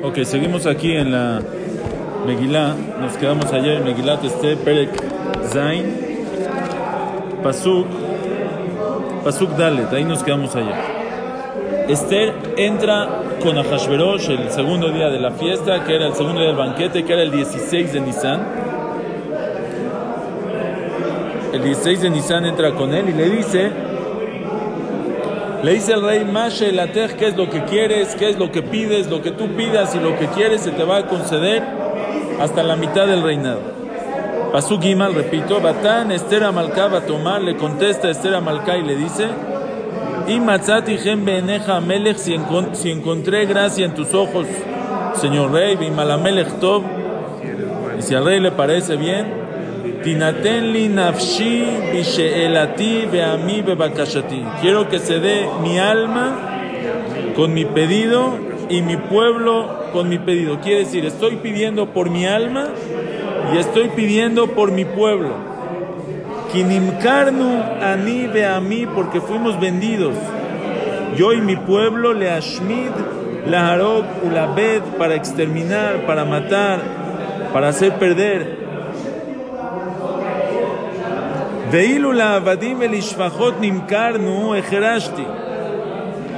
Ok, seguimos aquí en la Megilá. Nos quedamos ayer en Megilá Este Perek Zain, Pasuk, Pasuk Dalet. Ahí nos quedamos ayer. Esther entra con Ahashverosh el segundo día de la fiesta, que era el segundo día del banquete, que era el 16 de Nisan. El 16 de Nisan entra con él y le dice, le dice al rey Mashe Later, ¿qué es lo que quieres? ¿Qué es lo que pides? Lo que tú pidas y lo que quieres se te va a conceder hasta la mitad del reinado. Pasuk Gimal, repito, Batán, Esther Amalcá tomar, le contesta Esther Amalcá y le dice, y Matzati Beneja Melech, si encontré gracia en tus ojos, señor rey, Bimalamelech Tov, y si al rey le parece bien, Tinatenli nafshi bisheelati beami bebakashati. Quiero que se dé mi alma con mi pedido y mi pueblo con mi pedido. Quiere decir, estoy pidiendo por mi alma y estoy pidiendo por mi pueblo. Kinimkarnu ani beami porque fuimos vendidos. Yo y mi pueblo le ashmid la harok ulabed para exterminar, para matar, para hacer perder.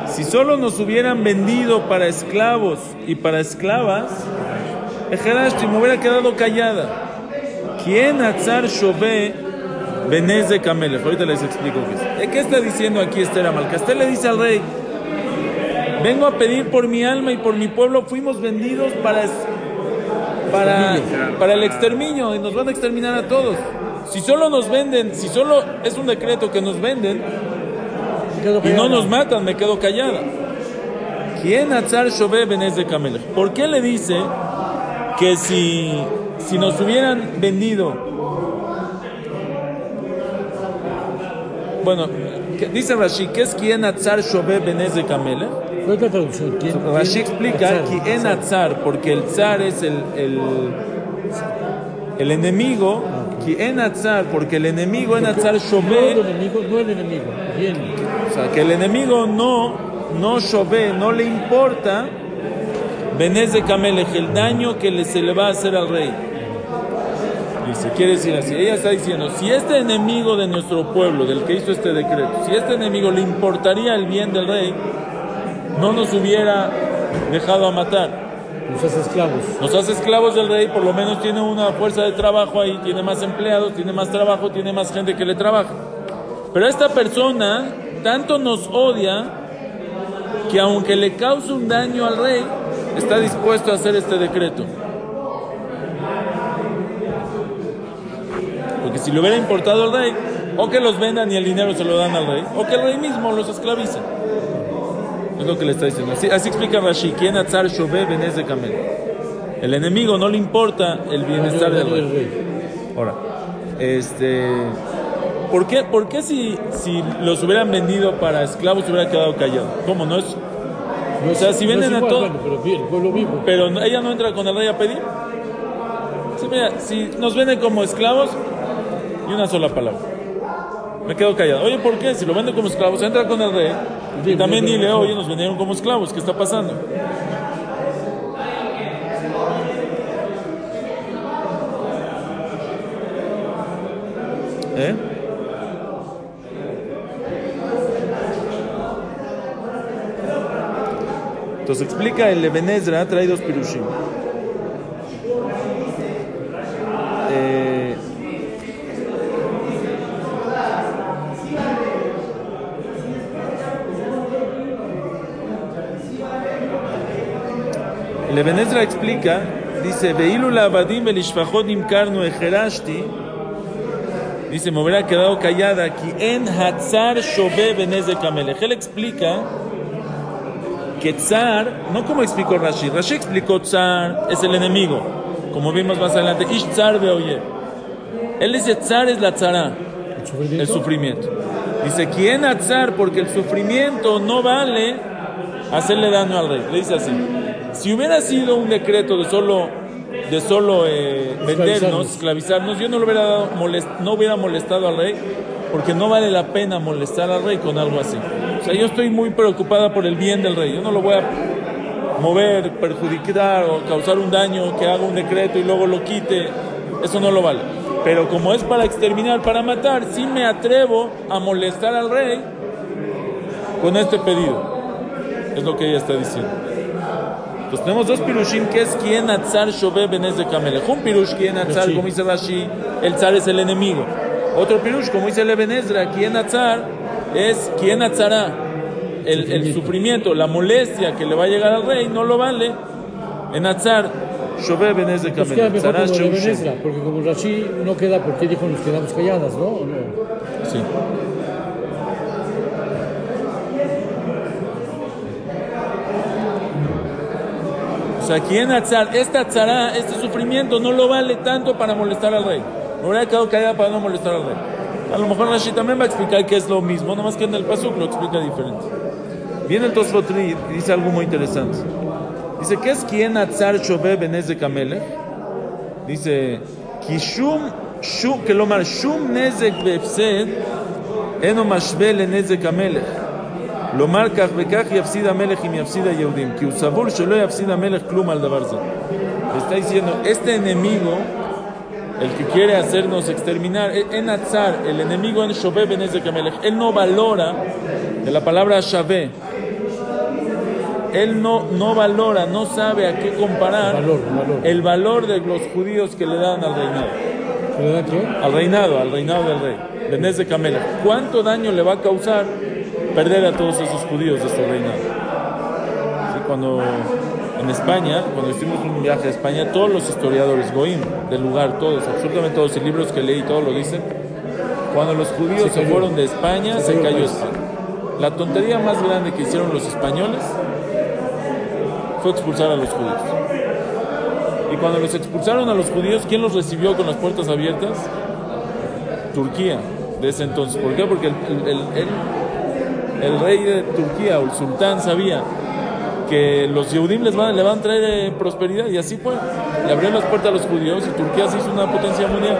Si solo nos hubieran vendido para esclavos y para esclavas, ejerashti me hubiera quedado callada. ¿Quién atzar shove benez de Camelech? Ahorita les explico qué es. ¿Qué está diciendo aquí Esther Amalcastel le dice al rey, vengo a pedir por mi alma y por mi pueblo, fuimos vendidos para, para, para el exterminio y nos van a exterminar a todos. Si solo nos venden, si solo es un decreto que nos venden y no nos matan, me quedo callada. ¿Quién atzar shove benez de Camelech? ¿Por qué le dice que si, si nos hubieran vendido, bueno, dice Rashi, ¿qué es quien atzar shove benez de Camelech? Rashi explica que en atzar, porque el zar es el, el, el enemigo en atzar, porque el enemigo en atzar shove. No el enemigo, no el enemigo. Bien. O sea, que el enemigo no, no shove, no le importa. Benez de Camelech, el daño que le, se le va a hacer al rey. Dice, quiere decir así. Ella está diciendo: si este enemigo de nuestro pueblo, del que hizo este decreto, si este enemigo le importaría el bien del rey, no nos hubiera dejado a matar. Nos hace esclavos. Nos hace esclavos del rey, por lo menos tiene una fuerza de trabajo ahí, tiene más empleados, tiene más trabajo, tiene más gente que le trabaja. Pero esta persona tanto nos odia que aunque le cause un daño al rey, está dispuesto a hacer este decreto. Porque si le hubiera importado al rey, o que los vendan y el dinero se lo dan al rey, o que el rey mismo los esclaviza. Es lo que le está diciendo. Así, así explica Rashi. ¿Quién atzar shove benez de camel? El enemigo no le importa el bienestar del rey. Ahora, este, ¿por qué, por qué si, si los hubieran vendido para esclavos se hubiera quedado callado? ¿Cómo no es? No o sea, si venden a todos. pero bien, el pueblo vivo. Pero ella no entra con el rey a pedir. Sí, mira, si nos venden como esclavos, y una sola palabra. Me quedo callado. Oye, ¿por qué? Si lo venden como esclavos, entra con el rey. Y también dile, oye, nos vendieron como esclavos, ¿qué está pasando? ¿Eh? Entonces explica el Ebenezra, trae dos pirushim. El Ebenezra explica, dice, abadim belishfachot imkarnu ejerashti, dice, me hubiera quedado callada aquí, en Hatzar Shove Benez de Kamelech. Él explica que Tzar, no como explicó Rashi, Rashi explicó Tzar es el enemigo, como vimos más adelante, Ish Tzar oye. Él dice Tzar es la Tzara, ¿El sufrimiento? el sufrimiento. Dice, ¿quién Tzar? Porque el sufrimiento no vale hacerle daño al rey. Le dice así, si hubiera sido un decreto de solo, de solo eh, vendernos, Esclavizarnos. yo no, le hubiera dado molest- no hubiera molestado al rey, porque no vale la pena molestar al rey con algo así. O sea, yo estoy muy preocupada por el bien del rey. Yo no lo voy a mover, perjudicar o causar un daño, que haga un decreto y luego lo quite. Eso no lo vale. Pero como es para exterminar, para matar, sí me atrevo a molestar al rey con este pedido. Es lo que ella está diciendo. Entonces tenemos dos pirushim que es quien atzar shove benez de kamelech. Un pirush quien atzar, Rashi. como dice Rashi, el zar es el enemigo. Otro pirush, como dice Lebenezra, quien atzar es quien atzará. El, el sufrimiento, la molestia que le va a llegar al rey no lo vale. En atzar, shove benez de Pues queda kamelech. mejor Tzara como sheu Reben shem. Ezra, porque como Rashi no queda porque dijo nos quedamos calladas, ¿no? ¿O no? Sí. aquí en Atzar, esta Atzará, este sufrimiento no lo vale tanto para molestar al rey. Me hubiera quedado callada para no molestar al rey. A lo mejor Rashi también va a explicar que es lo mismo, nomás que en el Pasuk lo explica diferente. Viene el Tosfotri y dice algo muy interesante. Dice, ¿qué es quien Atzar Shove Benez de Kamele? Dice, Kishum, Shum, Kelomar, Shum Nezek Befsed, Eno Mashbel Nezek Kamelech. לומר כך וכך יפסיד המלך אם יפסיד היהודים, כי הוא סבור שלא יפסיד המלך כלום על דבר זה. Está diciendo, este enemigo, el que quiere hacernos exterminar, en Atzar, el enemigo en Shove Benezek Amelech, él no valora, de la palabra Shaveh, él no, no valora, no sabe a qué comparar Valor, valor. el valor de los judíos que le dan al reinado. ¿Se le da qué? Al reinado, al reinado del rey. Benez de Camela. ¿Cuánto daño le va a causar perder a todos esos judíos de su reinado? Sí, cuando en España, cuando hicimos un viaje a España, todos los historiadores, Goim, del lugar, todos, absolutamente todos, y libros que leí, todos lo dicen, cuando los judíos Se se, fueron de España, Se se, cayó. España. La tontería más grande que hicieron los españoles fue expulsar a los judíos. Y cuando los expulsaron a los judíos, ¿quién los recibió con las puertas abiertas? Turquía, de ese entonces. ¿Por qué? Porque el, el- el- el- rey de Turquía o el sultán sabía que los Yehudim les van, le van a traer eh, prosperidad y así fue. Le abrieron las puertas a los judíos y Turquía se hizo una potencia mundial.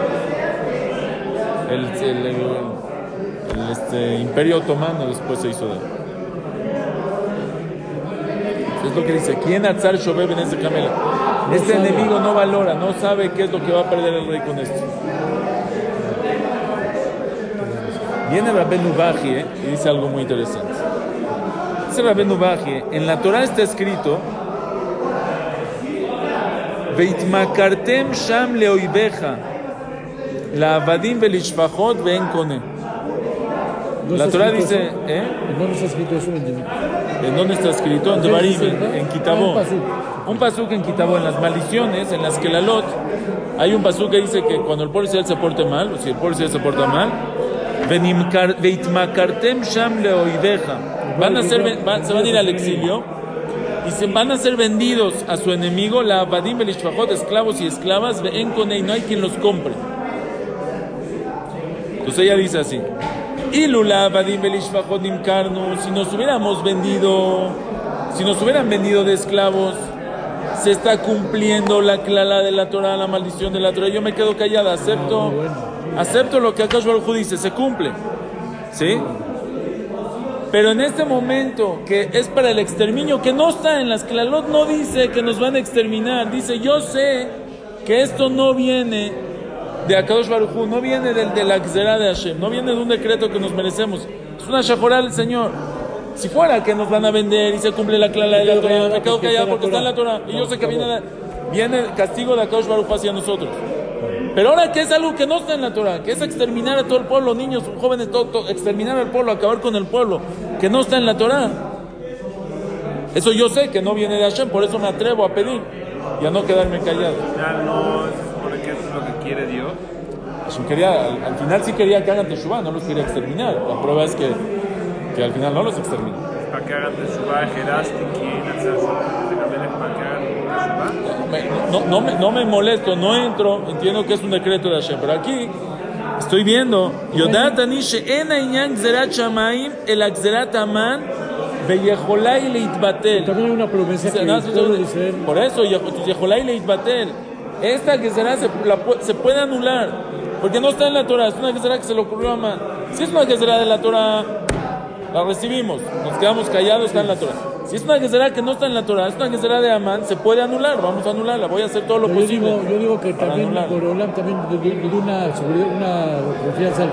El, el- el- el, este, imperio otomano después se hizo de él. Es lo que dice, ¿quién atzar shobeb en ese camela? Este sabe. enemigo no valora, no sabe qué es lo que va a perder el rey con esto. Viene Rabenu Bajie y dice algo muy interesante. Dice Rabenu Bajie, en la Torah está escrito, Veitmakartem sham leoibeja, la avadim belishfachot ven kone. ¿No La Torah dice? ¿eh? ¿En dónde está escrito eso? En- ¿En dónde está escrito? En ¿Qué Devarim, en, en Kitabó. un pasuk. En Kitabó, en las maldiciones, en las que la lot, hay un pasuk que dice que cuando el pueblo se porte mal, o si el pueblo se porta mal, Van a ser, se van a ir al exilio y se van a ser vendidos a su enemigo, la abadim belishfachot, esclavos y esclavas, ven con y no hay quien los compre. Entonces ella dice así. Ilula Vadim Belishvachot Nimkarnu, si nos hubiéramos vendido, si nos hubieran vendido de esclavos, se está cumpliendo la clala de la Torah, la maldición de la Torah. Yo me quedo callada, acepto, acepto lo que Akash Baruj dice, se cumple. ¿Sí? Pero en este momento, que es para el exterminio, que no está en las clalot, no dice que nos van a exterminar. Dice, yo sé que esto no viene de Akadosh Baruj no viene del, de la Gzerá de Hashem, no viene de un decreto que nos merecemos. Es una shajoral del Señor. Si fuera que nos van a vender y se cumple la clara de la Torah, me quedo callado porque está en la Torah. Y yo sé que viene, el castigo de Akadosh Baruj hacia nosotros. Pero ahora que es algo que no está en la Torah, que es exterminar a todo el pueblo, niños, jóvenes, todo, todo, exterminar al pueblo, acabar con el pueblo, que no está en la Torah. Eso yo sé que no viene de Hashem, por eso me atrevo a pedir y a no quedarme callado. Ya no se supone que eso es lo que quiere Dios. Hashem quería, al, al final sí quería que hagan Teshuvah, no los quería exterminar. La prueba es que, que al final no los exterminó. para que hagan teshuvah, Gerastiki, Nazaret, para que hagan teshuvah. Me- No, no, me, no me molesto, no entro, entiendo que es un decreto de Hashem, pero aquí estoy viendo. También hay una promesa que Dice, Por eso, Yeholai Leitbatel. Esta que será se, la pu- se puede anular. Porque no está en la Torah. Es una que será que se le ocurrió a Man. Si es una que será de la Torah, la recibimos. Nos quedamos callados, está en la Torah. Si es una que será que no está en la Torah, es una que será de Amán, se puede anular. Vamos a anularla. Voy a hacer todo lo yo posible. digo, yo digo que también. Borolam también le dio- una seguridad, una confianza a-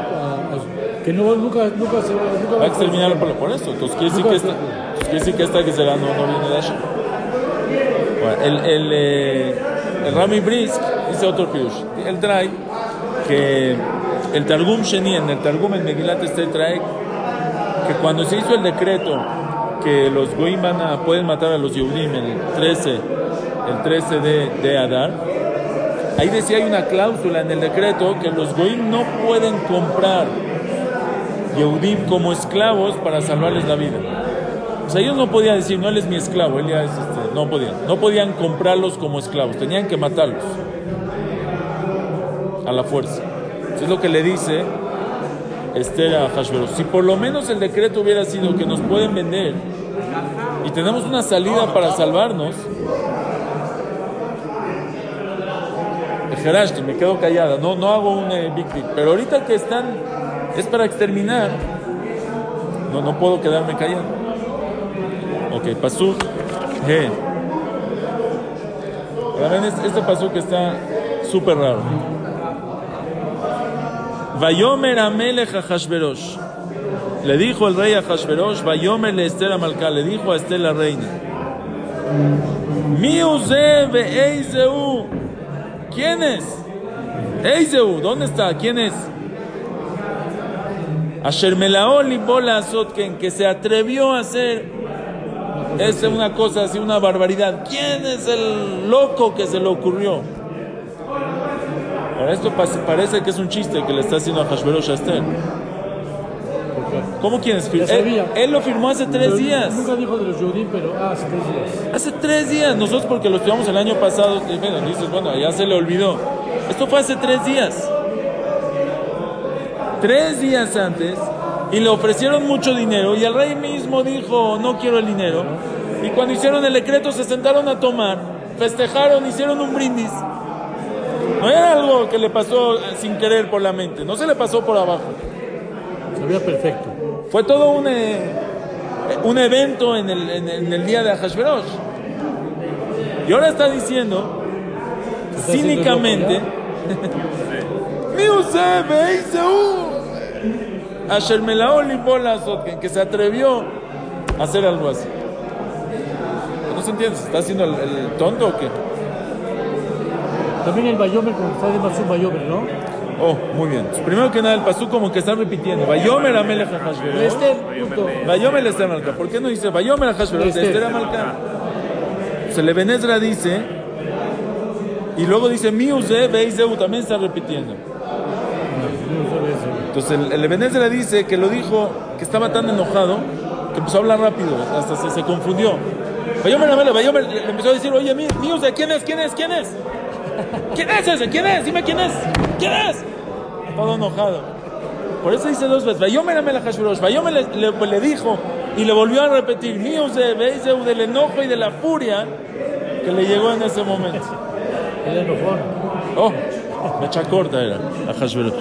a- que no, nunca, nunca se nunca Va a exterminar pueblo. Por eso. Entonces quiere decir que esta, entonces quiere decir que, esta que será no, no viene de Hashem. Bueno, el, el, eh, el Rami Brisk dice otro pirush. Él trae que el Targum Sheni, en el Targum en Megilat Esther trae que cuando se hizo el decreto que los Goim van a, pueden matar a los Yehudim el 13, el 13 de, de Adar, ahí decía hay una cláusula en el decreto que los Goim no pueden comprar Yehudim como esclavos para salvarles la vida. O sea, ellos no podían decir, no, él es mi esclavo, él ya es este, no podían. No podían comprarlos como esclavos, tenían que matarlos a la fuerza. Eso es lo que le dice Esther a. Si por lo menos el decreto hubiera sido que nos pueden vender y tenemos una salida para salvarnos, Gerashti, me quedo callada, no, no hago un eh, big deal. Pero ahorita que están, es para exterminar, no, no puedo quedarme callado. Ok. Ahora ven, este, este pasuk está súper raro. Vayomer Amelech a Hashverosh. Le dijo el rey a Hashverosh, Vayomer le Esther a Malká, le dijo a Esther la reina. Eizeu. ¿Quién es? Eizeu, ¿dónde está? ¿Quién es? Asher Melaó Libola Azotken, que se atrevió a hacer es una cosa así, una barbaridad. ¿Quién es el loco que se le ocurrió? Ahora esto parece que es un chiste que le está haciendo a Hashverosh Esther. ¿Cómo quién es? Ya Él, él lo firmó hace tres días. Nunca dijo de los Yodim, pero ah, hace tres días. Hace tres días. Nosotros porque lo estudiamos el año pasado. y Bueno, dices, bueno, ya se le olvidó. Esto fue hace tres días. Tres días antes. Y le ofrecieron mucho dinero. Y el rey mismo dijo, no quiero el dinero. Y cuando hicieron el decreto se sentaron a tomar. Festejaron, hicieron un brindis. No era algo que le pasó eh, sin querer por la mente. No se le pasó por abajo. Sabía perfecto. Fue todo un, eh, un evento en el, en, el- en el día de Ahashverosh. Y ahora está diciendo, Está cínicamente, "Miuse beizeu, Asher melao libo lazot", que- que se atrevió a hacer algo así. No se entiende, ¿se está haciendo el, el tonto o qué? También el Bayomer, como está de un Bayomer, ¿no? Oh, muy bien. Primero que nada, el pasú como que está repitiendo. Vayomer amelech Ahashverosh. Este, punto. Vayomer le Esther Malca. ¿Por qué no dice Hashverosh de Esther a Malca? Se le Benezra dice, y luego dice Miuze, Beizeu, también está repitiendo. Entonces el, el Benezra dice que lo dijo, que estaba tan enojado, que empezó a hablar rápido, hasta se, se confundió. Vayomer Amele, Vayomer le empezó a decir, oye, Mi- Miuze, ¿quién es? ¿Quién es? ¿Quién es? ¿Quién es ese? ¿Quién es? Dime quién es. ¿Quién es? Todo enojado. Por eso dice dos veces, Vayomer Amele Hashverosh, Vayomer le, le- le dijo y le volvió a repetir, Miuze, Beizeu, del enojo y de la furia que le llegó en ese momento. El enojón. Oh, mecha corta era a Hashverosh.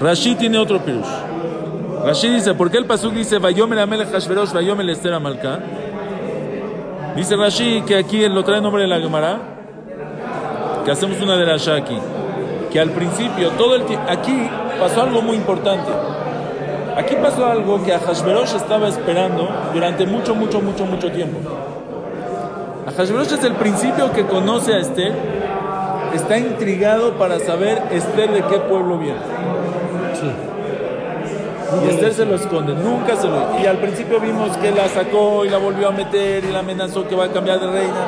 Rashi tiene otro pirush. Rashi dice, ¿por qué el pasuk dice Vayomer Amelech Hashverosh, Vayomer Esther Amalcá? Dice Rashi que aquí lo trae en nombre de la Gemara, que hacemos una de la aquí, que al principio, todo el aquí pasó algo muy importante. Aquí pasó algo que a Hashverosh estaba esperando durante mucho, mucho, mucho, mucho tiempo. Ahashverosh es el principio que conoce a Esther, está intrigado para saber Esther de qué pueblo viene. Sí. Y Esther se lo esconde, nunca se lo... Y al principio vimos que la sacó y la volvió a meter y la amenazó que va a cambiar de reina,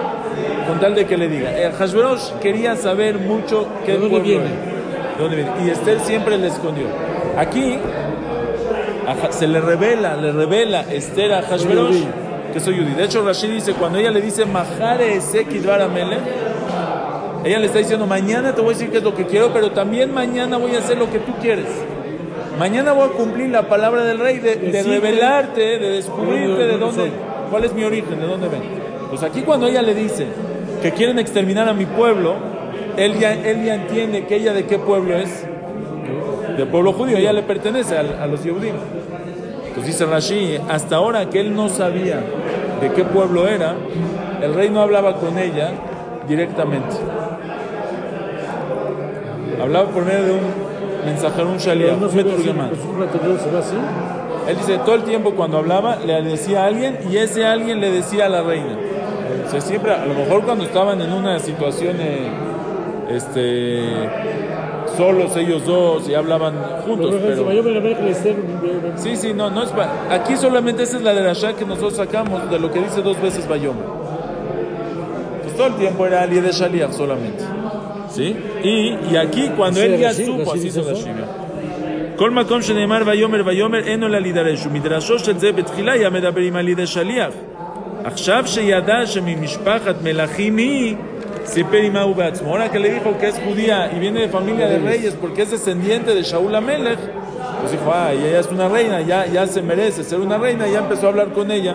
con tal de que le diga. Eh, Ahashverosh quería saber mucho qué ¿De dónde viene? de dónde viene. Y Esther siempre le escondió. Aquí, se le revela, le revela Esther a Hashverosh que soy Yudí. De hecho, Rashid dice, cuando ella le dice, Mahare ese Kidvar Amelech, ella le está diciendo, mañana te voy a decir qué es lo que quiero, pero también mañana voy a hacer lo que tú quieres. Mañana voy a cumplir la palabra del rey de, revelarte, de descubrirte de de dónde cuál es mi origen, de dónde ven. Pues aquí cuando ella le dice que quieren exterminar a mi pueblo, él ya, él ya entiende que ella de qué pueblo es. Del pueblo judío, ella le pertenece al- a, los judíos. Entonces dice Rashi, hasta ahora que él no sabía de qué pueblo era, el rey no hablaba con ella directamente. Hablaba por medio de un mensajero, un shaliach, un pues un así. Él dice, todo el tiempo cuando hablaba le decía a alguien y ese alguien le decía a la reina. O sea, siempre, a lo mejor cuando estaban en una situación eh, este, solos ellos dos y hablaban juntos, Pero pero... Sí, sí, no, no es pa- Aquí solamente esa es la de la Shah que nosotros sacamos de lo que dice dos veces Bayom. Pues todo el tiempo era Ali de Shaliach solamente. ¿Sí? Y, y aquí cuando Así él de ya Rashi, supo, Rashi así dice se eso. כל מקום שנאמר ויאמר ויאמר אין לו להידרש ומדרשו של זה בתחילה היה מדבר עם על ידי שליח עכשיו שידע שממשפחת מלכים היא סיפר עמה הוא בעצמו ahora que le dijo que es judía y viene de familia de reyes porque es descendiente de Shaul Amelech pues dijo ah y ella es una reina ya, ya se merece ser una reina y ya empezó a hablar con ella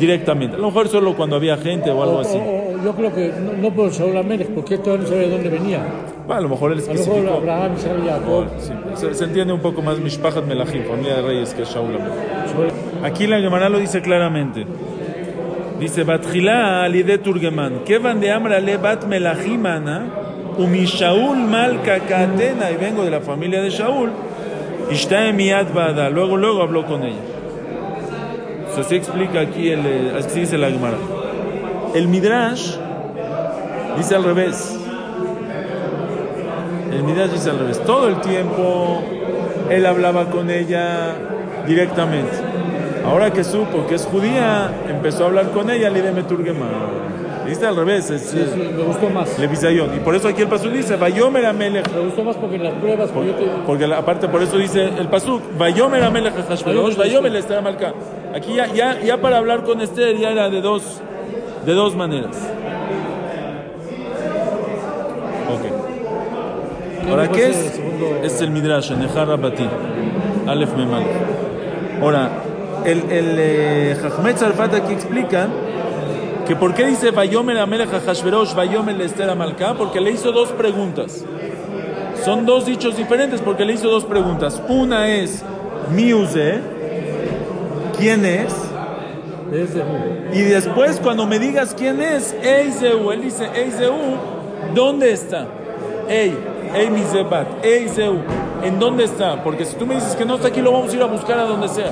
directamente a lo mejor solo cuando había gente o algo O- así o- o yo creo que no, no por Saúl Amélez, porque esto no sabía de dónde venía. Bueno, a lo mejor él A lo mejor especificó Abraham, Isaac y Jacob. Sí, se, se entiende un poco más Mishpachat Melachim, familia de reyes que Shaul Amelech Aquí la Gemara lo dice claramente. Dice, Batjila alide turgeman, Kevan de Amra le bat melachimana, umi Shaul malka katena, y vengo de la familia de Shaul, ishtae miyad bada, luego, luego habló con ella. O sea, así explica aquí, el, eh, así dice la Gemara. El Midrash dice al revés. El Midrash dice al revés. Todo el tiempo él hablaba con ella directamente. Ahora que supo que es judía, empezó a hablar con ella, le Meturgema. Dice al revés, es Sí, sí, me gustó más. Levisayón. Y por eso aquí el pasuk dice, Vayomer Amelech. Me gustó más porque en las pruebas yo te... Porque la- aparte por eso dice el pasuk, Vayomer Amelech Hashverosh, Vayomer Esther a Malká. Aquí ya, ya, ya para hablar con Esther ya era de dos, de dos maneras. Ok. Ahora, ¿qué es? Es el Midrash, en Rabati. Aleph Memal. Ahora, el, el eh, aquí explica que por qué dice Vayomer Amelech Hashverosh, Vayomer Esther a Malká, porque le hizo dos preguntas. Son dos dichos diferentes porque le hizo dos preguntas. Una es, Miuse, ¿quién es? Y después cuando me digas quién es, Eiseu, él dice, Eiseu, ¿dónde está? Ey, Ey Misebat, Eiseu, ¿en dónde está? Porque si tú me dices que no está aquí, lo vamos a ir a buscar a donde sea.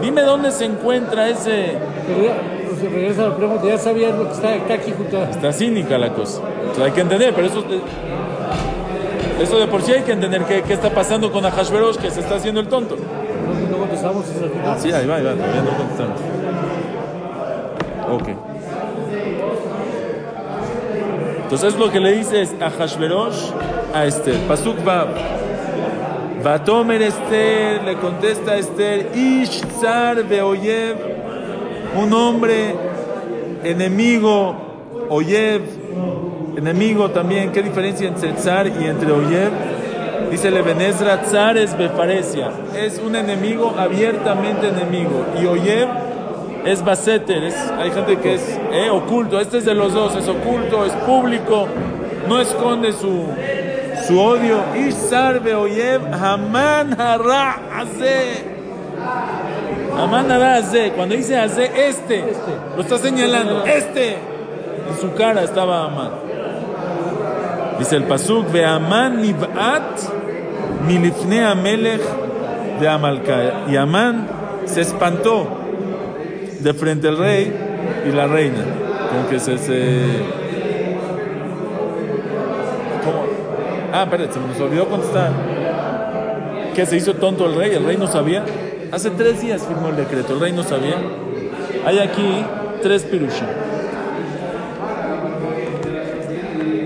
Dime dónde se encuentra ese... Pero pues, regresa a la pregunta, ya sabías lo que está, está aquí junto a... Está cínica la cosa. O sea, hay que entender, pero eso... Eso de por sí hay que entender qué, qué está pasando con Ahashverosh, que se está haciendo el tonto. No, no contestamos al final. Sí, ahí va, ahí va, todavía no contestamos. Ok. Entonces lo que le dice es a Hashverosh a Esther. Pasuk va. Vatomer Esther, le contesta a Esther, Ish Tsar Beoyev, un hombre enemigo, Oyev, enemigo también. ¿Qué diferencia entre Tsar y entre Oyev? Dice Lebenezra, Tsar es Befaresia, es un enemigo abiertamente enemigo. Y Oyev es Baseter, es, hay gente que es eh, oculto. Este es de los dos, es oculto, es público, no esconde su, su odio. Ishar Beoyev, Haman Hara Azeh. Haman Azeh, cuando dice Azeh, este, lo está señalando, este. En su cara estaba Haman. Dice el pasuk, Ve'aman niv'at milifne amelech de Amalca. Y Amán se espantó de frente al rey y la reina. Como que se... se... ¿Cómo? Ah, espérate, se nos olvidó contestar. ¿Qué se hizo tonto el rey? ¿El rey no sabía? Hace tres días firmó el decreto, el rey no sabía. Hay aquí tres pirushim.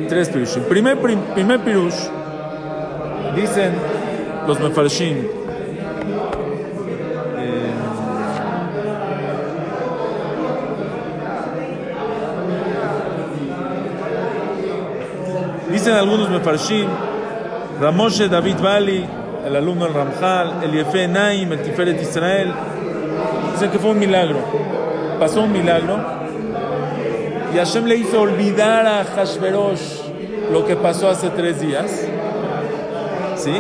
Tres pirushim. Primer, prim- primer pirush, dicen los mefarshim, Dicen algunos mefarshim, Ramoshe David Bali, el alumno del Ramjal, el Yefe Naim, el Tiferet Israel, dicen que fue un milagro. Pasó un milagro y Hashem le hizo olvidar a Hashverosh lo que pasó hace tres días, ¿sí?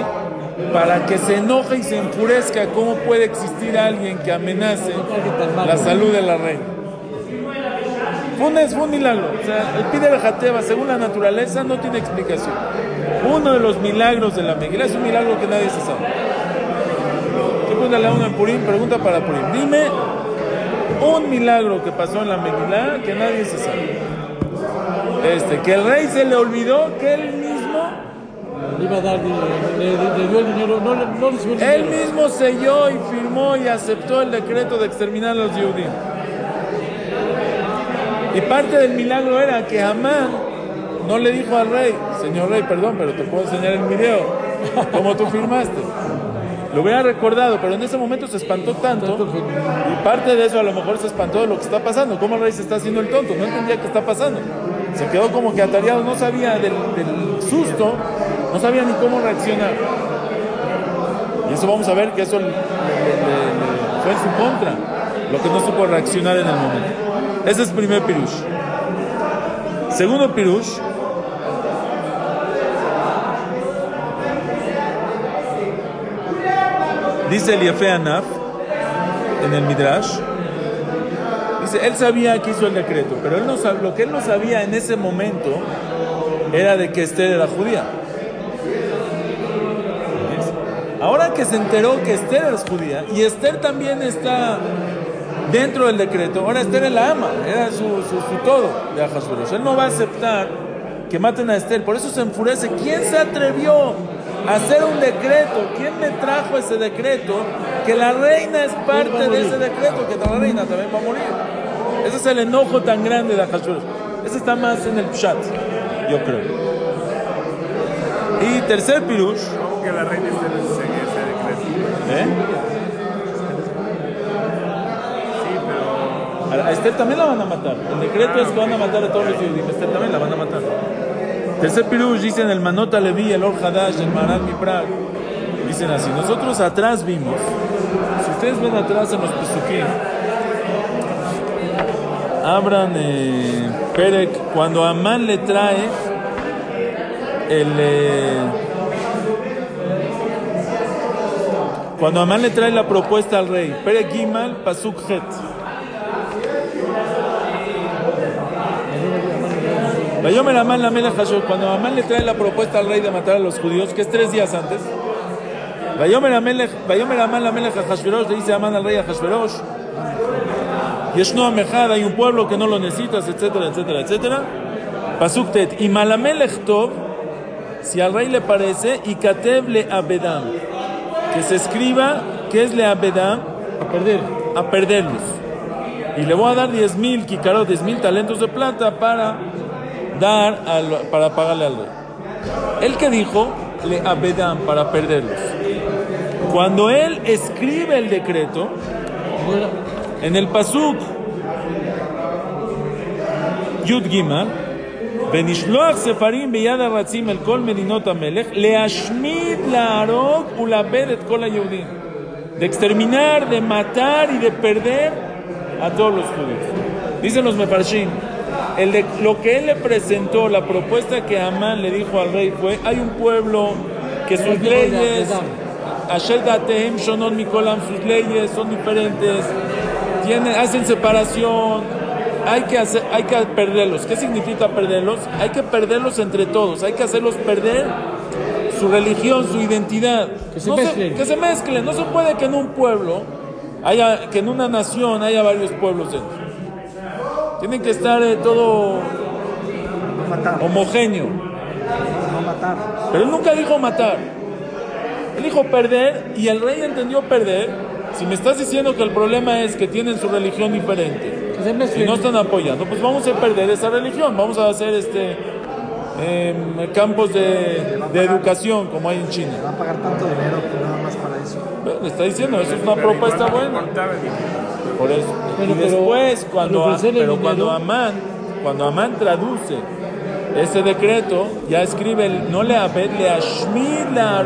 Para que se enoje y se enfurezca, ¿cómo puede existir alguien que amenace la salud de la reina? Fue un, fue un milagro. O sea, el pide de Jateba, según la naturaleza, no tiene explicación. Uno de los milagros de la Megilá es un milagro que nadie se sabe. Pregúntale a uno en Purim, pregunta para Purim. Dime un milagro que pasó en la Megilá que nadie se sabe. Este, que el rey se le olvidó que él mismo, Le iba a dar, le, le- le dio el dinero, no, le- no el él mismo selló y firmó y aceptó el decreto de exterminar a los judíos. Y parte del milagro era que Amán no le dijo al rey, señor rey, perdón, pero te puedo enseñar el video, como tú firmaste. Lo hubiera recordado, pero en ese momento se espantó tanto, y parte de eso a lo mejor se espantó de lo que está pasando, cómo el rey se está haciendo el tonto, no entendía qué está pasando. Se quedó como que atareado, no sabía del, susto, no sabía ni cómo reaccionar. Y eso vamos a ver que eso fue en su contra, lo que no supo reaccionar en el momento. Ese es el primer pirush. Segundo pirush. Dice el Yefe Anaf en el Midrash. Dice, él sabía que hizo el decreto, pero él no sab- lo que él no sabía en ese momento era de que Esther era judía. Ahora que se enteró que Esther es judía y Esther también está dentro del decreto, ahora Esther es la ama, era su, su, su todo de Ahasuerus. Él no va a aceptar que maten a Esther, por eso se enfurece. ¿Quién se atrevió a hacer un decreto? ¿Quién me trajo ese decreto? Que la reina es parte de ese decreto, que la reina también va a morir. Ese es el enojo tan grande de Ahasuerus. Ese está más en el Pshat, yo creo. Y tercer pirush, ¿Cómo que la reina esté en ese decreto? ¿eh? Sí, pero A a Esther también la van a matar. El decreto es que van a matar a todos los judíos. Esther también la van a matar. Tercer pirush dicen el Manota Levi, el Or Hadash, el Maral Miprag. Dicen así. Nosotros atrás vimos, si ustedes ven atrás en los Pesukim, abran eh, Perek, cuando Amán le trae el. eh, cuando Amán le trae la propuesta al rey, Perek Gimal, Pasuk Het. Vayomer Amán la Hashor, cuando Amán le trae la propuesta al rey de matar a los judíos, que es tres días antes, Vayomer Amán la Melech Hashverosh, le dice Amán al rey a Hashverosh, Yeshno Amejad, hay un pueblo que no lo necesitas, etcétera, etcétera, etcétera. Pasuk Tet, y Malamelech Tov, si al rey le parece, y Kateb le Abedam, que se escriba, que es le Abedam, A perder. a perderlos. Y le voy a dar 10 mil kikarot, 10 mil talentos de plata para dar, al- para pagarle al rey. El que dijo, le abedam para perderlos. Cuando él escribe el decreto, Bueno, en el pasuk Yud Gimel, ונשלוח ספרים ביד הרצים אל כל מדינות המלך, להשמיד, להרוג ולאבד את כל היהודים. De exterminar, de matar y de perder a todos los judíos. Dicen los mefarshim, el de, lo que él le presentó, la propuesta que Amán le dijo al rey fue, hay un pueblo que sus leyes, Adán. Asher datehem shonot mikolam, sus leyes son diferentes, tienen, hacen separación, hay que, hacer, hay que perderlos. ¿Qué significa perderlos? Hay que perderlos entre todos, hay que hacerlos perder su religión, su identidad. Que se No mezclen. que se mezclen. No se puede que en un pueblo, haya, que en una nación haya varios pueblos dentro. Tienen que estar eh, todo matar, homogéneo. no matar. Pero él nunca dijo matar. Él dijo perder y el rey entendió perder. Si me estás diciendo que el problema es que tienen su religión diferente que se y no están apoyando, pues vamos a perder esa religión. Vamos a hacer este em, campos de, de educación como hay en China. Va a pagar tanto dinero que nada más para eso. Pero Le está diciendo, eso es una propuesta buena. Por eso. Bueno, y pero después, cuando, pero dinero- cuando Amán, cuando Amán traduce ese decreto ya escribe el no le abed le ashmid la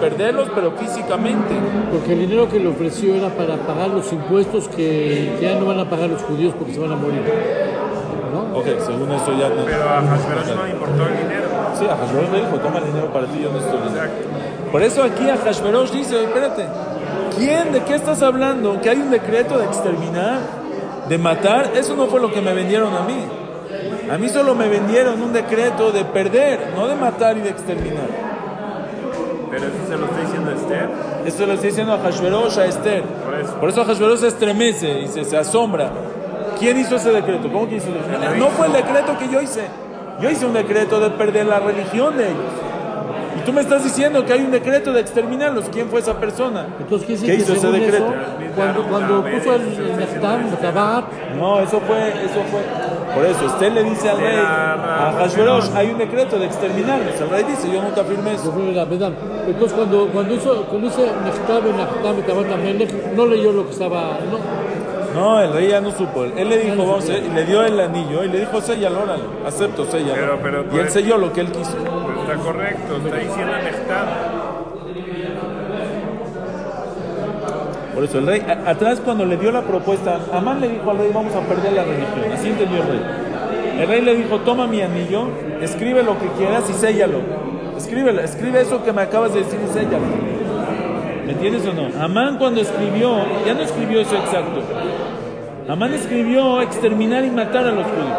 perderlos pero físicamente Porque el dinero que le ofreció era para pagar los impuestos que, ya no van a pagar los judíos porque se van a morir. ¿No? ok según eso ya no Pero a Hashverosh no le importó el dinero. sí a Hashverosh le dijo toma el dinero para ti yo no estoy viendo". Exacto. por eso aquí a Hashverosh dice espérate ¿quién de qué estás hablando? que hay un decreto de exterminar de matar eso no fue lo que me vendieron a mí a mí solo me vendieron un decreto de perder no de matar y de exterminar Pero eso se lo está diciendo Esther. Eso lo está diciendo a Hashverosh, a Esther. Por eso. Por eso Hashverosh se estremece y se, se asombra. ¿Quién hizo ese decreto? ¿Cómo que hizo ese decreto? No fue el decreto que yo hice. Yo hice un decreto de perder la religión de ellos. Y tú me estás diciendo que hay un decreto de exterminarlos. ¿Quién fue esa persona? Entonces, ¿qué, ¿Qué hizo ese decreto? eso, cuando, cuando puso el, el No, eso fue, eso fue. Por eso, Esther le dice al rey, a Hashverosh, hay un decreto de exterminarlos. El rey dice, yo nunca firmé eso. Entonces, cuando, cuando hizo, cuando hizo no leyó lo que estaba. No, No, el rey ya no supo. Él le dijo, vamos, y le dio el anillo y le dijo, séllalo, órale, acepto, séllalo. Pero- pero tú y él eres- selló lo que él quiso. Está correcto, está diciendo Neftam. Por eso el rey, a- atrás cuando le dio la propuesta, Amán le dijo al rey, vamos a perder la religión. Así entendió el rey. El rey le dijo, toma mi anillo, escribe lo que quieras y séllalo. Escríbelo, escribe eso que me acabas de decir y séllalo. ¿Me entiendes o no? Amán cuando escribió, ya no escribió eso exacto. Amán escribió exterminar y matar a los judíos.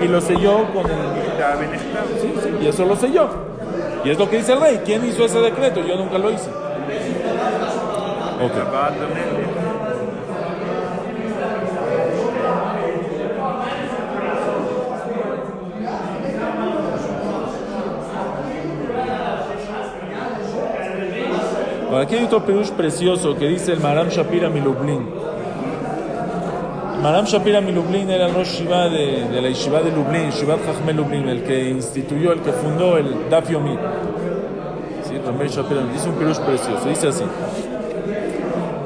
Y lo selló con el... Sí, sí, y eso lo selló. Y es lo que dice el rey. ¿Quién hizo ese decreto? Yo nunca lo hice. Ok. Tabat Amelech. Ahora, aquí hay otro perush precioso que dice el Maram Shapira Milublin. Maram Shapira Milublin era el Rosh Shiva de, de la Yeshiva de Lublin, Shivat Chachmé Lublin, el que instituyó, el que fundó el Daf Yomi. Sí, Ramel Shapira, dice un perush precioso, dice así.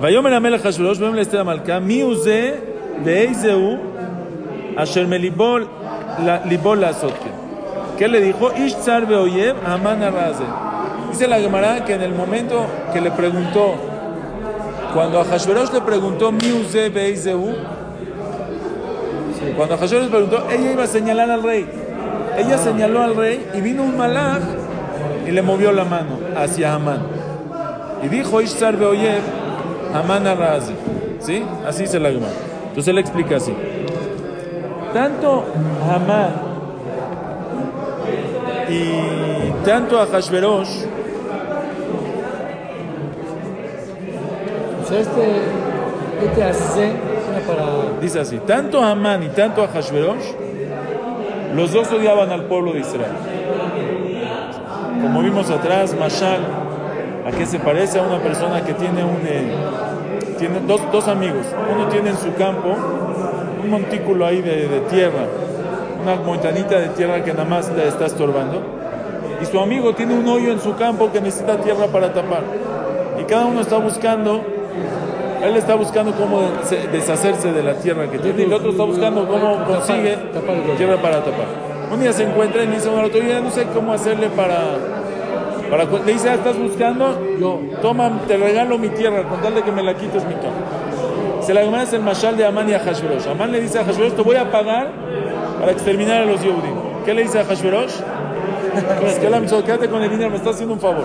ויאמר המלך אחשוורוש ויאמר לאסתר המלכה מי הוא זה ואיזה הוא אשר מליבו ליבו לעשות כן. ¿Qué le dijo? Ish tzar beoyev Haman arraze. Dice la Gemara que en el momento que le preguntó, cuando a Hashverosh le preguntó Miuze Beizeu, cuando a Hashverosh le preguntó, ella iba a señalar al rey. Ella señaló al rey y vino un malach y le movió la mano hacia Haman. Y dijo Ish tzar beoyev Haman arraze. ¿Sí? Así dice la Gemara. Entonces él explica así. Tanto Haman y tanto a Hashverosh, sea, este, este hace para. Dice así, tanto a Amán y tanto a Hashverosh, los dos odiaban al pueblo de Israel. Como vimos atrás, Mashal, ¿a qué se parece? A una persona que tiene un... eh, tiene dos, dos amigos. Uno tiene en su campo un montículo ahí de, de tierra, una montañita de tierra que nada más le está estorbando. Y su amigo tiene un hoyo en su campo que necesita tierra para tapar. Y cada uno está buscando, él está buscando cómo se- deshacerse de la tierra que tiene y el otro está buscando cómo consigue tierra para tapar. Un día se encuentra y dice a otro, "Oye, no sé cómo hacerle para... para cu-". le dice, "Ah, ¿estás buscando? Yo. Toma, te regalo mi tierra, con tal de que me la quites mi campo. Se la es el mashal de Amán y a Hashverosh. Amán le dice a Hashverosh, te voy a pagar para exterminar a los Yehudim. ¿Qué le dice a Hashverosh? Que quédate con el dinero, me está haciendo un favor.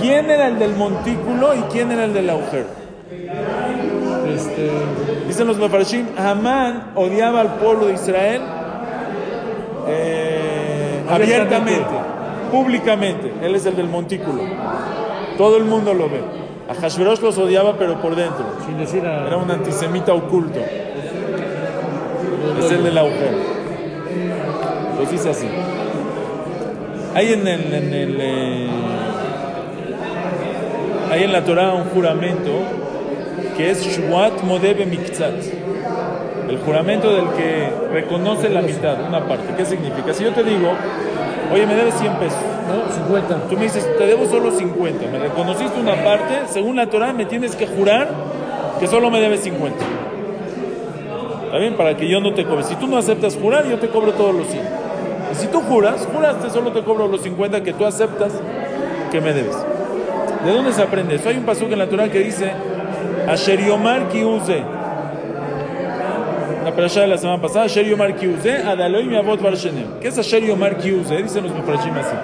¿Quién era el del montículo y quién era el del agujero? Este, Dicen los Mefarshim, Amán odiaba al pueblo de Israel eh, abiertamente, públicamente. Él es el del montículo. Todo el mundo lo ve. A Hashverosh los odiaba, pero por dentro. sin decir a. Era un antisemita oculto. Es el del agujero. Pues dice así. Hay en el, en el, eh, hay en la Torah un juramento que es Shvuat Modebe Miktzat. El juramento del que reconoce la mitad, una parte. ¿Qué significa? Si yo te digo, oye, me debes 100 pesos. No, 50. Tú me dices, te debo solo 50. Me reconociste una parte, según la Torah me tienes que jurar que solo me debes 50. ¿Está bien? Para que yo no te cobre. Si tú no aceptas jurar, yo te cobro todos los 100. Y si tú juras, juraste, solo te cobro los 50 que tú aceptas que me debes. ¿De dónde se aprende eso? Hay un pasaje en la Torah que dice, Asher Yomar Kiuze. La parasha de la semana pasada, Asher Yomar Kiuze, Adaloi mi avot bar shenem. ¿Qué es Asher Yomar Kiuze? Dicen los mefarashim así.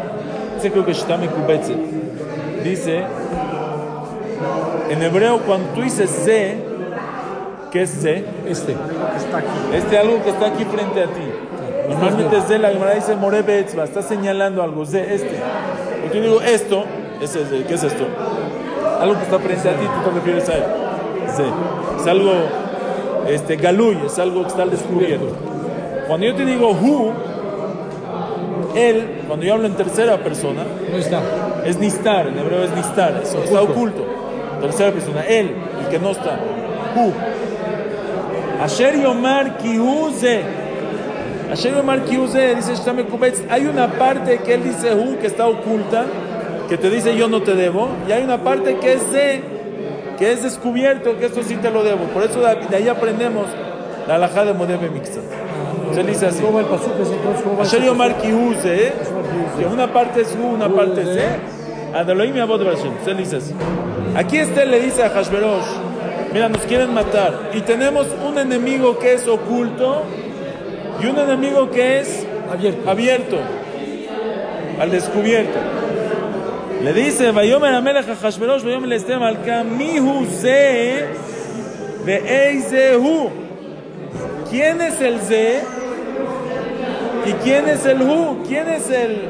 Dice creo que Shtame Kubetze. Dice, en hebreo cuando tú dices Ze, ¿qué es Ze? Este. Está aquí. Este algo que está aquí frente a ti. Normalmente es de la Gemara dice More Betzba, está señalando algo, de este. Porque yo digo esto, ¿qué es esto? Algo que está frente a ti, tú te refieres a él. Sí. Es algo este, galuy, es algo que está descubierto. Cuando yo te digo hu, él, cuando yo hablo en tercera persona, No está. es nistar, en hebreo es nistar, está oculto. Tercera persona, él, el que no está. Hu. Asher Yomar Kiuze. Asher Yomar Kiuze, dice hay una parte que él dice Hu, que está oculta, que te dice yo no te debo, y hay una parte que es de, que es descubierto, que esto sí te lo debo. Por eso de ahí aprendemos la alajá de Modebe Mixta. Se dice así. ¿Cómo va el pasuk ese entonces? ¿Cómo va Asher ese Yomar pasuk? Kiuze, ¿eh? que una parte es Hu, una parte es ¿eh? de. Adaloim y Abod. Se dice así. Aquí este le dice a Hashverosh, mira, nos quieren matar. Y tenemos un enemigo que es oculto y un enemigo que es Abierto. abierto, al descubierto. Le dice, Vayomer Amelech a Hashverosh, Vayomer Estem al Mihu Ze, Hu. ¿Quién es el Ze? ¿Y quién es el Hu? ¿Quién es el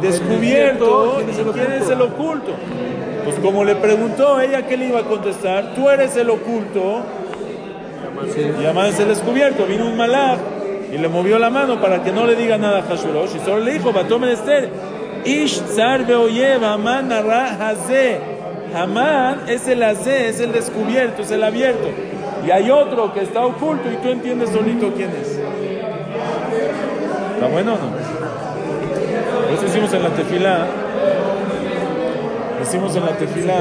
descubierto? ¿Quién es ¿Y quién es el oculto? Pues como le preguntó ella, ¿qué le iba a contestar? Tú eres el oculto y además es el descubierto. Vino un malach y le movió la mano para que no le diga nada a Hashverosh y solo le dijo, Batomer Esther, Ish tzar beoyev, Haman hazé. Haman es el hazé, es el descubierto, es el abierto. Y hay otro que está oculto y tú entiendes solito quién es. ¿Está bueno o no? Eso hicimos en la tefila. Hicimos en la tefila.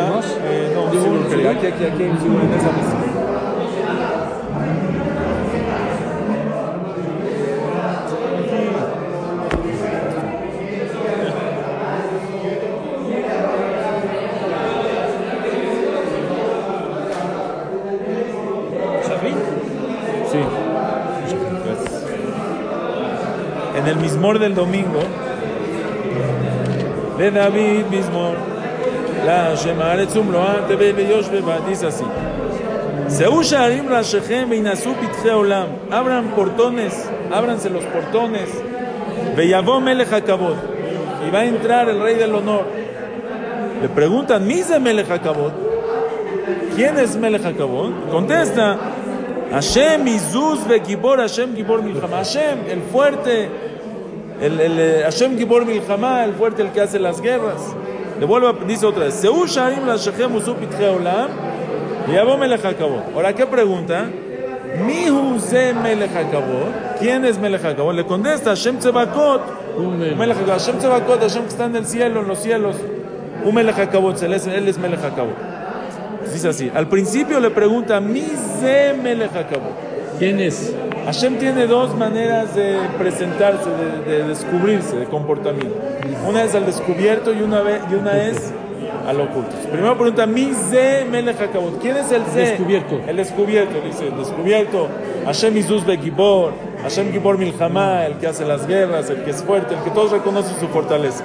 Eh, no, sí, aquí, aquí, aquí, en esa mesa. Sí. Gracias. Del domingo, de David mismor, la Shemaret Zumloan, Tebe Yosh Beba, dice así. Seú Sharim Rashechem Veinasu Pitche Olam. Abran portones, ábranse los portones. Veyavó Melech Hakabod. Y va a entrar el rey del honor. Le preguntan, ¿Mise Melech Hakabod? ¿Quién es Melech Hakabod? Contesta, Hashem Izuz Gibor Hashem Gibor Milchama. Hashem, el fuerte, el, el, eh, Hashem Gibor Milchama, el fuerte, el que hace las guerras. Le vuelvo a, dice otra vez, Seú Sharim la Shechem Usu Pitche Olam, y Yabó Melech Hakabod. Ahora, ¿qué pregunta? Mihu Ze Melech Hakabod. ¿Quién es Melech Hakabod? Le contesta, Hashem Tzebakot. Un, Melech Hakabod. Hashem Tzebakot, Hashem que está en el cielo, en los cielos. Un Melech Hakabod, él es, él es Melech Hakabod. Dice así, al principio le pregunta, mi Ze Melech Hakabod. ¿Quién es? Hashem tiene dos maneras de presentarse, de, de descubrirse, de comportamiento. Una es al descubierto y una, ve- y una es al oculto. Primero pregunta, mi Ze Melech Hakabod. ¿Quién es el Ze? descubierto. El descubierto, dice, el descubierto. Hashem Izuz Gibor, Hashem Gibor Milchama, el que hace las guerras, el que es fuerte, el que todos reconocen su fortaleza.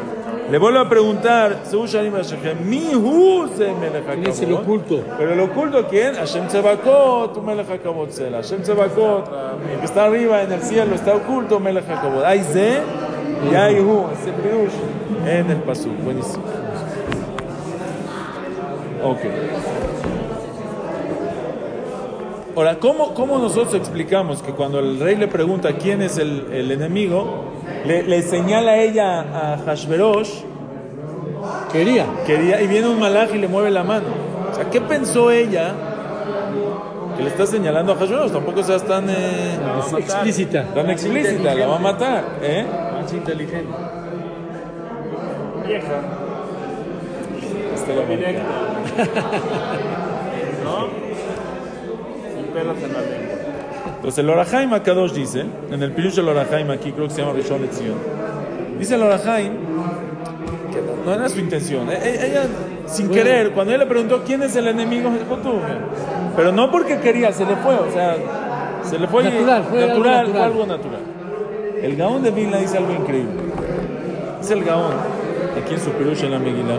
Le vuelvo a preguntar, Seú Sharim Hashem, mi Hu Ze Melech ¿Quién es el oculto? Pero el oculto, ¿quién? Hashem Tzebakot, Melech Sela. Hashem Tzebakot, que está arriba en el cielo, está oculto, Melech Hakabot. Hay Ze y hay Hu, ese pirush en el Pasuk. Buenísimo. Ok. Ahora, ¿cómo, ¿cómo nosotros explicamos que cuando el rey le pregunta quién es el, el enemigo, le, le señala ella a Hashverosh Quería. Quería, y viene un malaj y le mueve la mano. O sea, ¿qué pensó ella que le está señalando a Hashverosh? Tampoco seas tan, eh, Es explícita. tan explícita, la va a matar. ¿eh? Más inteligente. Vieja. Este lo Directa. Pelos en la lengua. Entonces el Orahaim Akadosh dice, en el Pirush del Orahaim aquí creo que se llama Rishon Lezion, dice el Orahaim que no, era su intención. E- e- Ella, sin querer, cuando él le preguntó quién es el enemigo, dijo tú. Pero no porque quería, se le fue, o sea, se le fue Natural, fue algo natural, natural. fue algo natural. El Gaón de Vilna dice algo increíble. Es el Gaón, aquí en su Pirush en la Megillah.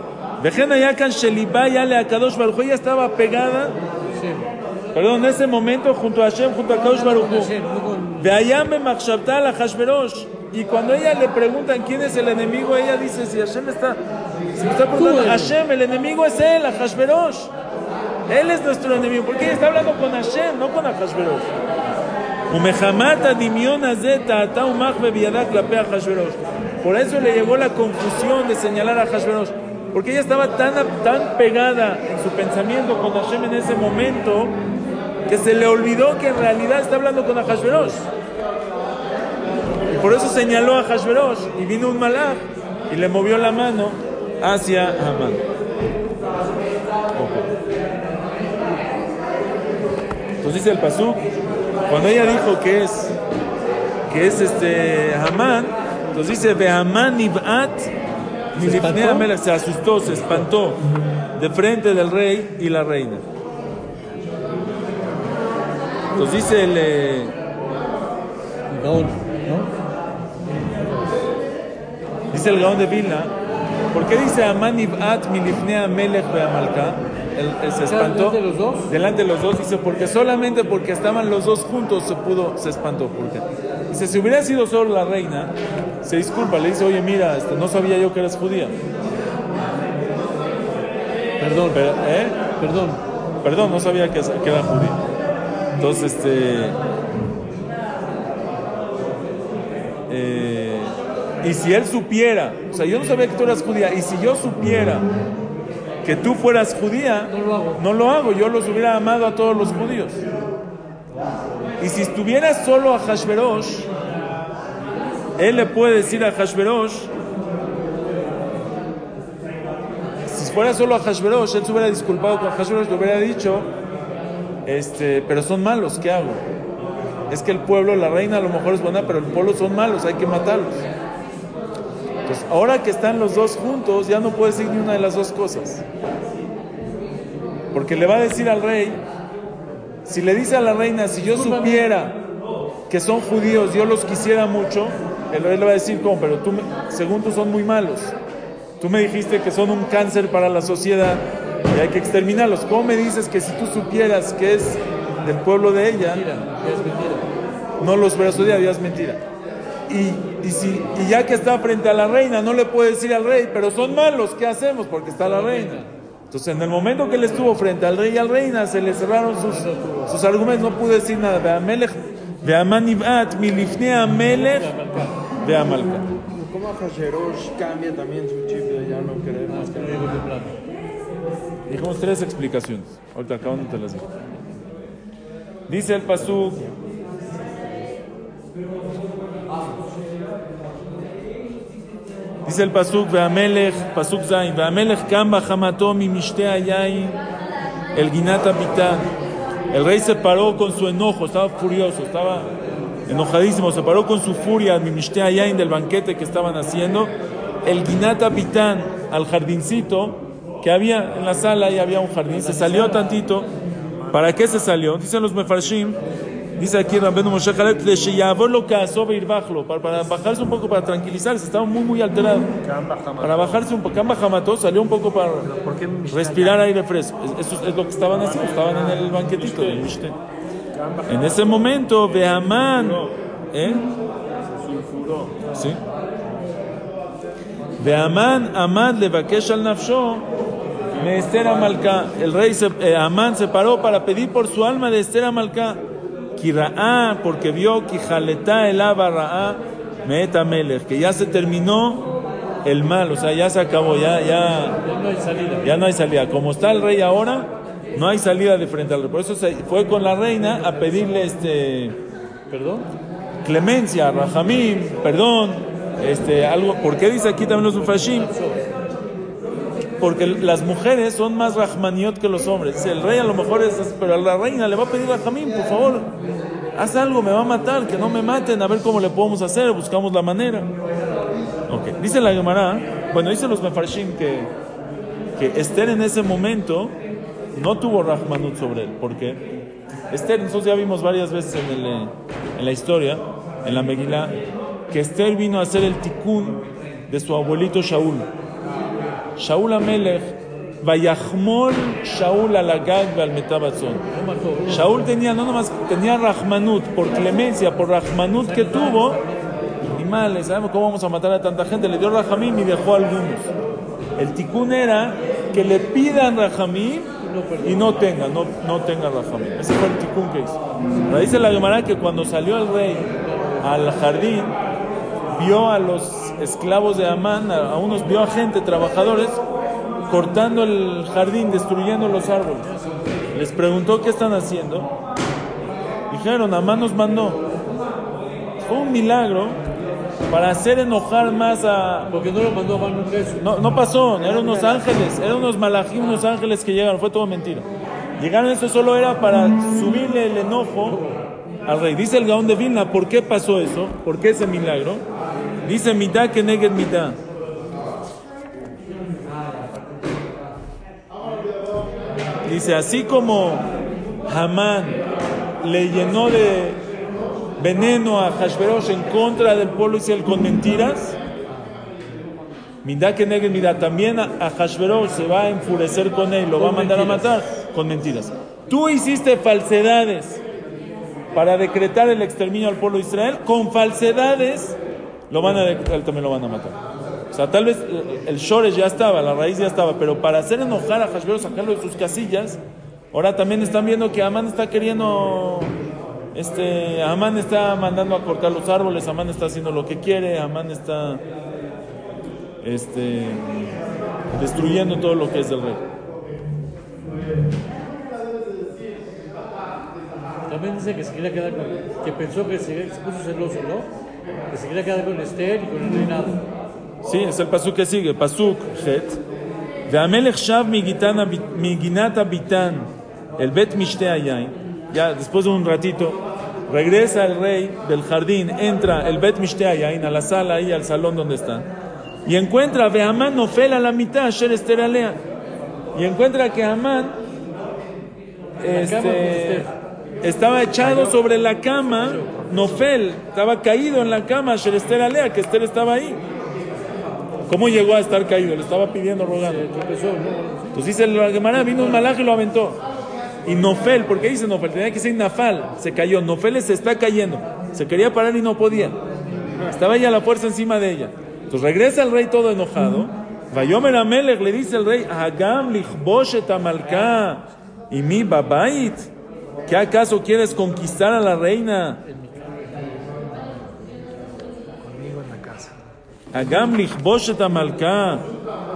Vejen Ayakan Shelibá Yale Akadosh Baruj ella estaba pegada. Perdón, en ese momento junto a Hashem, junto a Akadosh Baruj De allá me Machshabtal a Hashverosh. Y cuando ella le preguntan quién es el enemigo, ella dice, si Hashem está, si me está preguntando, Hashem, el enemigo es él, a Hashverosh. Él es nuestro enemigo, porque ella está hablando con Hashem, no con a Hashverosh. Por eso le llegó la confusión de señalar a Hashverosh. Porque ella estaba tan, tan pegada en su pensamiento con Hashem en ese momento que se le olvidó que en realidad está hablando con Ahashverosh. Y por eso señaló a Hashverosh y vino un malach y le movió la mano hacia Hamán. Entonces dice el Pasuk, cuando ella dijo que es que es este Hamán, entonces dice Hamán Nib'at milifnei espantó? Amelech", se asustó, se espantó de frente del rey y la reina. Entonces dice el eh. Dice el Gaón de Vilna, ¿por qué dice Amán Ib'at milifnei Amelech be'amalka? Se espantó. ¿Delante de los dos? Delante de los dos, dice, porque solamente porque estaban los dos juntos se pudo, se espantó. Porque dice, si hubiera sido solo la reina, se disculpa, le dice, oye, mira, este, no sabía yo que eras judía. Perdón, Pero, ¿eh? perdón. Perdón, no sabía que, que era judía. Entonces, este. eh, y si él supiera, o sea, yo no sabía que tú eras judía, y si yo supiera que tú fueras judía, No lo hago. no lo hago, yo los hubiera amado a todos los judíos. Y si estuviera solo a Hashverosh, él le puede decir a Hashverosh, si fuera solo a Hashverosh, él se hubiera disculpado con Hashverosh, le hubiera dicho, este, pero son malos, ¿qué hago? Es que el pueblo, la reina a lo mejor es buena, pero el pueblo son malos, hay que matarlos. Entonces, ahora que están los dos juntos, ya no puede decir ni una de las dos cosas. Porque le va a decir al rey, si le dice a la reina, si yo supiera que son judíos, yo los quisiera mucho, el rey le va a decir, ¿cómo? Pero tú, me- según tú, son muy malos. Tú me dijiste que son un cáncer para la sociedad y hay que exterminarlos. ¿Cómo me dices que si tú supieras que es del pueblo de ella, Mira, es mentira. no los hubieras odiado? Ya es mentira. Y, y, si, y ya que está frente a la reina, no le puede decir al rey, pero son malos, ¿qué hacemos? Porque está la reina. Entonces, en el momento que él estuvo frente al rey y al reina, se le cerraron sus, sus argumentos, no pudo decir nada. Amelech, veamalka. ¿Cómo Hashverosh cambia también su chip de ya no querer más que de plano. Dijimos tres explicaciones. Ahorita acá no te las digo. Dice el Pasuk. Dice el Pasuk, Veamelech, Pasuk Zain, Veamelech Kamba Hamato mi mishte ayain, el Ginata Pitán. El rey se paró con su enojo, estaba furioso, estaba enojadísimo, se paró con su furia, mi mishte ayain del banquete que estaban haciendo. El Ginata Pitán al jardincito que había en la sala y había un jardín, se salió tantito. ¿Para qué se salió? Dicen los mefarshim, dice aquí Rabbeinu Moshe Jalet, lo para, para bajarse un poco, para tranquilizarse, estaba muy, muy alterado. Para bajarse un poco, Kamba Hamato salió un poco para respirar aire fresco. Es- Eso es lo que estaban haciendo, estaban en el banquetito. En ese momento, Beamán, ¿eh? Sí. De Amán, Amán le al nafsho, me Esther Amalcá. El rey eh, Amán se paró para pedir por su alma de Esther Amalcá. Kiraá, porque vio el meeta melech, que ya se terminó el mal, o sea, ya se acabó, ya, ya, Ya no hay salida. ya no hay salida. Como está el rey ahora, no hay salida de frente al rey. Por eso se fue con la reina a pedirle este ¿Perdón? clemencia, rajamim, perdón, este algo. ¿Por qué dice aquí también los ufashim? Porque las mujeres son más rahmaniot que los hombres. El rey a lo mejor es, pero a la reina le va a pedir rajamim, por favor, haz algo, me va a matar, que no me maten, a ver cómo le podemos hacer, buscamos la manera. Ok, dice la Gemara, bueno, dice los mefarshim que, que Esther en ese momento no tuvo rahmanut sobre él. ¿Por qué? Esther, nosotros ya vimos varias veces en, el, eh, en la historia, en la Megilá, que Esther vino a hacer el tikkun de su abuelito Shaul. Shaul Amelech, Vayahmol Shaul alagag al metabatzon. No mató. ¿no? Shaul tenía, no nomás, tenía Rahmanut, por clemencia, por Rahmanut que tuvo, y mal, ¿sabemos cómo vamos a matar a tanta gente? Le dio Rahamim y dejó algunos. El tikkun era que le pidan Rahamim y no tenga, no, no tenga Rahamim. Ese fue el tikkun que hizo. Dice la Gemara que cuando salió el rey al jardín, vio a los esclavos de Amán, a unos, vio a gente, trabajadores, cortando el jardín, destruyendo los árboles. Les preguntó qué están haciendo. Dijeron, Amán nos mandó. Fue un milagro para hacer enojar más a... Porque no lo mandó a eso. No, no pasó, eran unos ángeles, eran unos malajim, unos ángeles que llegaron, fue todo mentira. Llegaron, esto solo era para subirle el enojo al rey. Dice el Gaón de Vilna, ¿por qué pasó eso? ¿Por qué ese milagro? Dice mitad que neged mitad. Dice, así como Hamán le llenó de veneno a Hashverosh en contra del pueblo Israel con mentiras, Midá que negue midá. También a, Hashverosh se va a enfurecer con él, lo va a mandar a matar con mentiras. Tú hiciste falsedades para decretar el exterminio al pueblo de Israel. Con falsedades lo van a decretar, también lo van a matar. O sea, tal vez eh, el shores ya estaba, la raíz ya estaba, pero para hacer enojar a Hashverosh, sacarlo de sus casillas, ahora también están viendo que Amán está queriendo este, Amán está mandando a cortar los árboles, Amán está haciendo lo que quiere, Amán está este, destruyendo todo lo que es del rey. También dice que se quería quedar con. que pensó que se, se puso celoso, ¿no? Que se quería quedar con Esther y con el reinado. Sí, es el pasuk que sigue, pasuk het. והמלך שב מגיטן הב- מגינת הביתן el bet mishte hayain. ya después de un ratito, regresa el rey del jardín, entra el bet mishte hayain a la sala ahí, al salón donde están, y encuentra a Amán Nofel a la mitad, Asher Esther Alea. Y encuentra que Amán este, estaba echado sobre la cama, Nofel, estaba caído en la cama, Asher Esther Alea, que Esther estaba ahí. ¿Cómo llegó a estar caído? Le estaba pidiendo, rogando. Entonces dice la Gemara, vino un malaje y lo aventó. Y Nofel, ¿por qué dice Nofel? Tenía que ser Nafal, se cayó. Nofel se está cayendo. Se quería parar y no podía. Estaba ella la fuerza encima de ella. Entonces regresa el rey todo enojado. Vayomer Amelech le dice el rey, Hagam lichboshet amalka y mi babait. ¿Qué acaso quieres conquistar a la reina? Conmigo en la casa. Hagam lichboshet amalka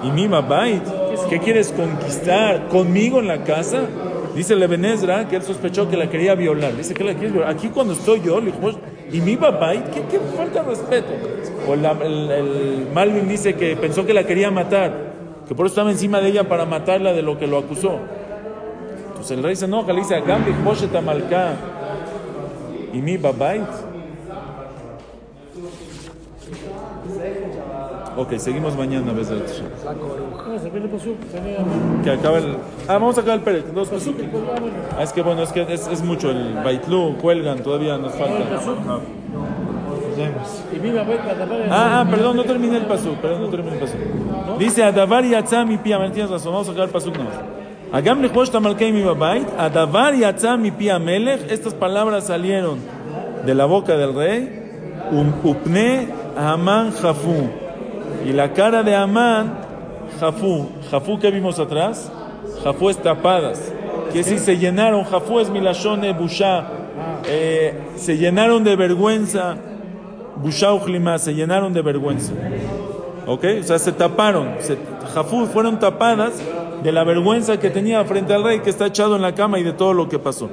y mi babait. ¿Qué quieres conquistar? ¿Conmigo en la casa? Dice Lebenezra que él sospechó que la quería violar. Dice que la quieres violar. Aquí cuando estoy yo, lichbosh- y mi babait, ¿qué, qué falta de respeto? O la- el, Malvin dice que pensó que la quería matar, que por eso estaba encima de ella para matarla de lo que lo acusó. Entonces el rey se enoja, le dice, Hagam lichboshet amalka y mi babait. Ok, seguimos mañana, Hashem. Ah, Que acaba el. Ah, vamos a acabar el Pérez. Dos pesukim. pues, ah. Ah, es que bueno, es que es, es mucho el Baitlu, cuelgan, todavía nos falta. Ah, ah, perdón, no terminé el pasuk, perdón, no terminé el pasuk. Dice, Adavar yatzá mi pia, tienes razón, vamos a acabar el pasuk nomás. Agam lechbosh tamalkei mi babait, Adavar yatzá mi pia melech, estas palabras salieron de la boca del rey, um, upne haman jafu, Y la cara de Amán, Jafú. Jafú que vimos atrás, Jafú es tapadas. Que si se llenaron, Jafú es milashone busha. Eh, se llenaron de vergüenza. Busha ujlima, se llenaron de vergüenza. ¿Ok? O sea, se taparon. Se, Jafú fueron tapadas de la vergüenza que tenía frente al rey que está echado en la cama y de todo lo que pasó.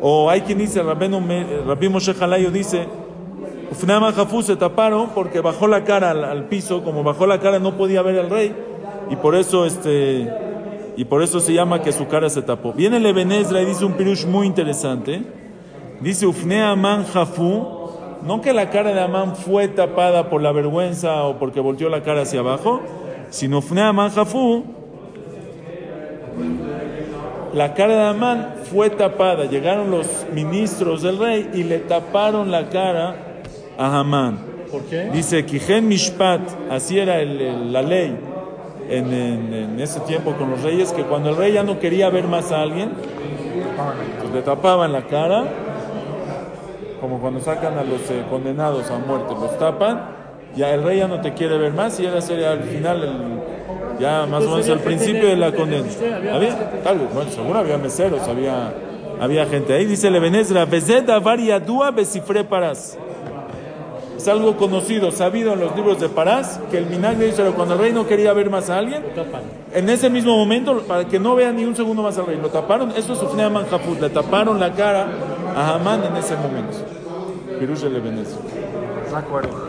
O hay quien dice, Rabbi Moshe Halayo dice, Ufnama Jafú se taparon porque bajó la cara al, piso, como bajó la cara no podía ver al rey, y por eso este y por eso se llama que su cara se tapó. Viene el Ebenezra y dice un pirush muy interesante. Dice Ufne Amán Jafú, no que la cara de Amán fue tapada por la vergüenza o porque volteó la cara hacia abajo, sino Ufne Amán Jafú, la cara de Amán fue tapada. Llegaron los ministros del rey y le taparon la cara a Hamán. ¿Por qué? Dice, Kijen Mishpat, así era el, el, la ley en, en, en, ese tiempo con los reyes, que cuando el rey ya no quería ver más a alguien, pues le tapaban la cara, como cuando sacan a los eh, condenados a muerte, los tapan, ya el rey ya no te quiere ver más, y era sería al final el, ya más o menos el principio de la condena. Había, tal vez, bueno, seguro había meseros, había, había gente ahí. Dice Levenezra, Bezeda variadúa besifre paras. Es algo conocido, sabido en los libros de Parás, que el minagre dice, cuando el rey no quería ver más a alguien, en ese mismo momento, para que no vea ni un segundo más al rey, lo taparon, esto es Ufnea Manjafut, le taparon la cara a Hamán en ese momento. Pirush. De acuerdo.